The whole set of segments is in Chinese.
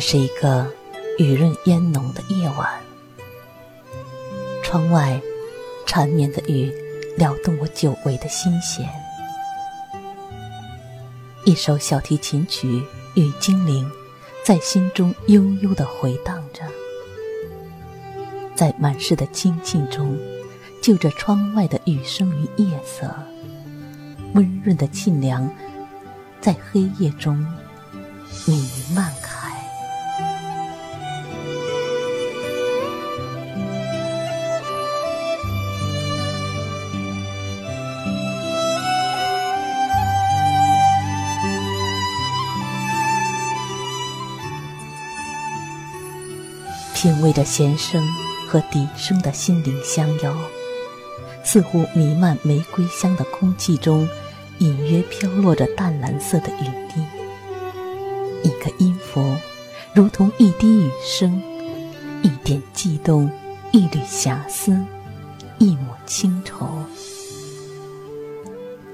是一个雨润烟浓的夜晚，窗外缠绵的雨撩动我久违的心弦。一首小提琴曲《与精灵》在心中悠悠的回荡着，在满室的清静中，就着窗外的雨声与夜色，温润的沁凉在黑夜中弥漫开。品味着弦声和笛声的心灵相邀，似乎弥漫玫瑰香的空气中，隐约飘落着淡蓝色的雨滴。一个音符，如同一滴雨声，一点悸动，一缕遐思，一抹清愁。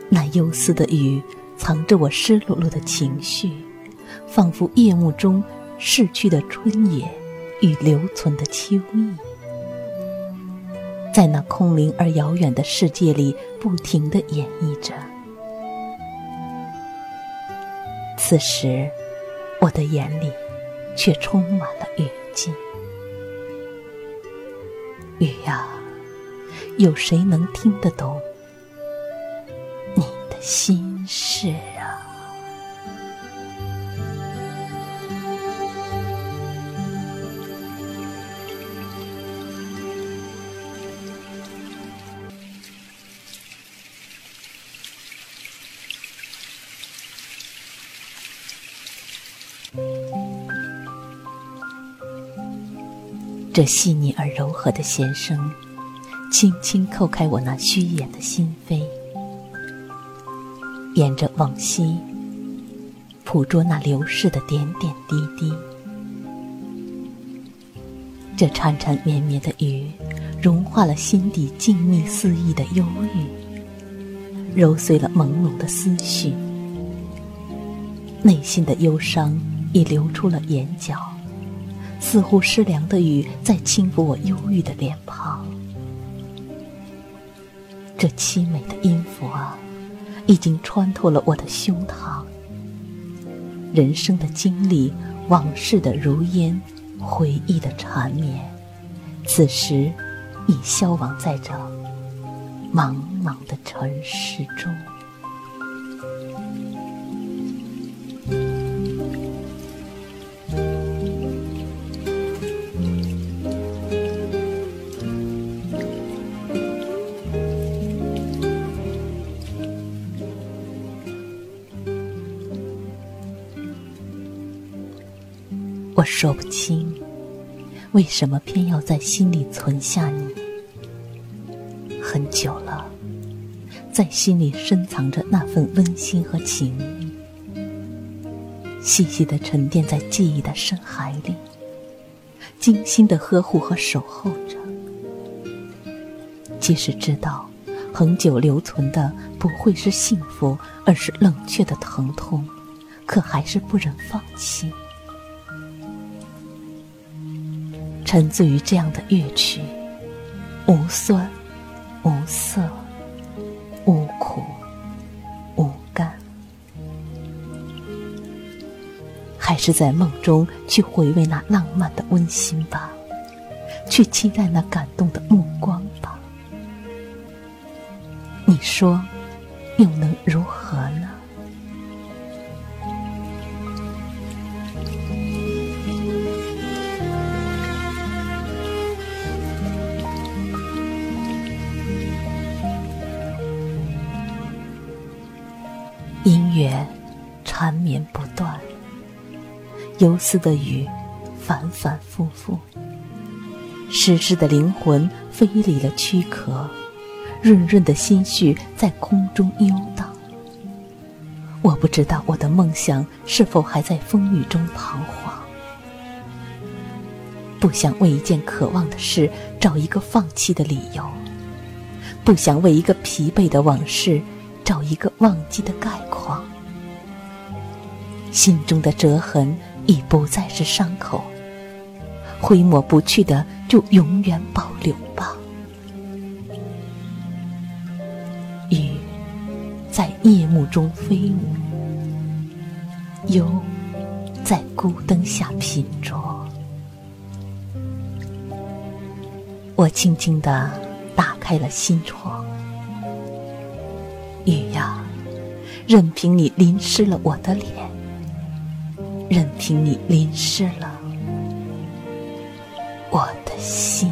那幽思的雨，藏着我湿漉漉的情绪，仿佛夜幕中逝去的春野。与留存的秋意，在那空灵而遥远的世界里，不停的演绎着。此时，我的眼里却充满了雨季。雨呀，有谁能听得懂你的心事？这细腻而柔和的弦声，轻轻叩开我那虚掩的心扉，沿着往昔，捕捉那流逝的点点滴滴。这缠缠绵绵的雨，融化了心底静谧肆意的忧郁，揉碎了朦胧的思绪，内心的忧伤已流出了眼角。似乎湿凉的雨在轻抚我忧郁的脸庞，这凄美的音符啊，已经穿透了我的胸膛。人生的经历，往事的如烟，回忆的缠绵，此时已消亡在这茫茫的尘世中。我说不清，为什么偏要在心里存下你。很久了，在心里深藏着那份温馨和情谊，细细的沉淀在记忆的深海里，精心的呵护和守候着。即使知道，恒久留存的不会是幸福，而是冷却的疼痛，可还是不忍放弃。沉醉于这样的乐曲，无酸，无涩，无苦，无甘。还是在梦中去回味那浪漫的温馨吧，去期待那感动的目光吧。你说，又能如何呢？音乐缠绵不断，游丝的雨反反复复，湿湿的灵魂飞离了躯壳，润润的心绪在空中游荡。我不知道我的梦想是否还在风雨中彷徨，不想为一件渴望的事找一个放弃的理由，不想为一个疲惫的往事。找一个忘记的概况，心中的折痕已不再是伤口，挥抹不去的就永远保留吧。雨在夜幕中飞舞，忧在孤灯下品酌。我轻轻地打开了心窗。雨呀，任凭你淋湿了我的脸，任凭你淋湿了我的心。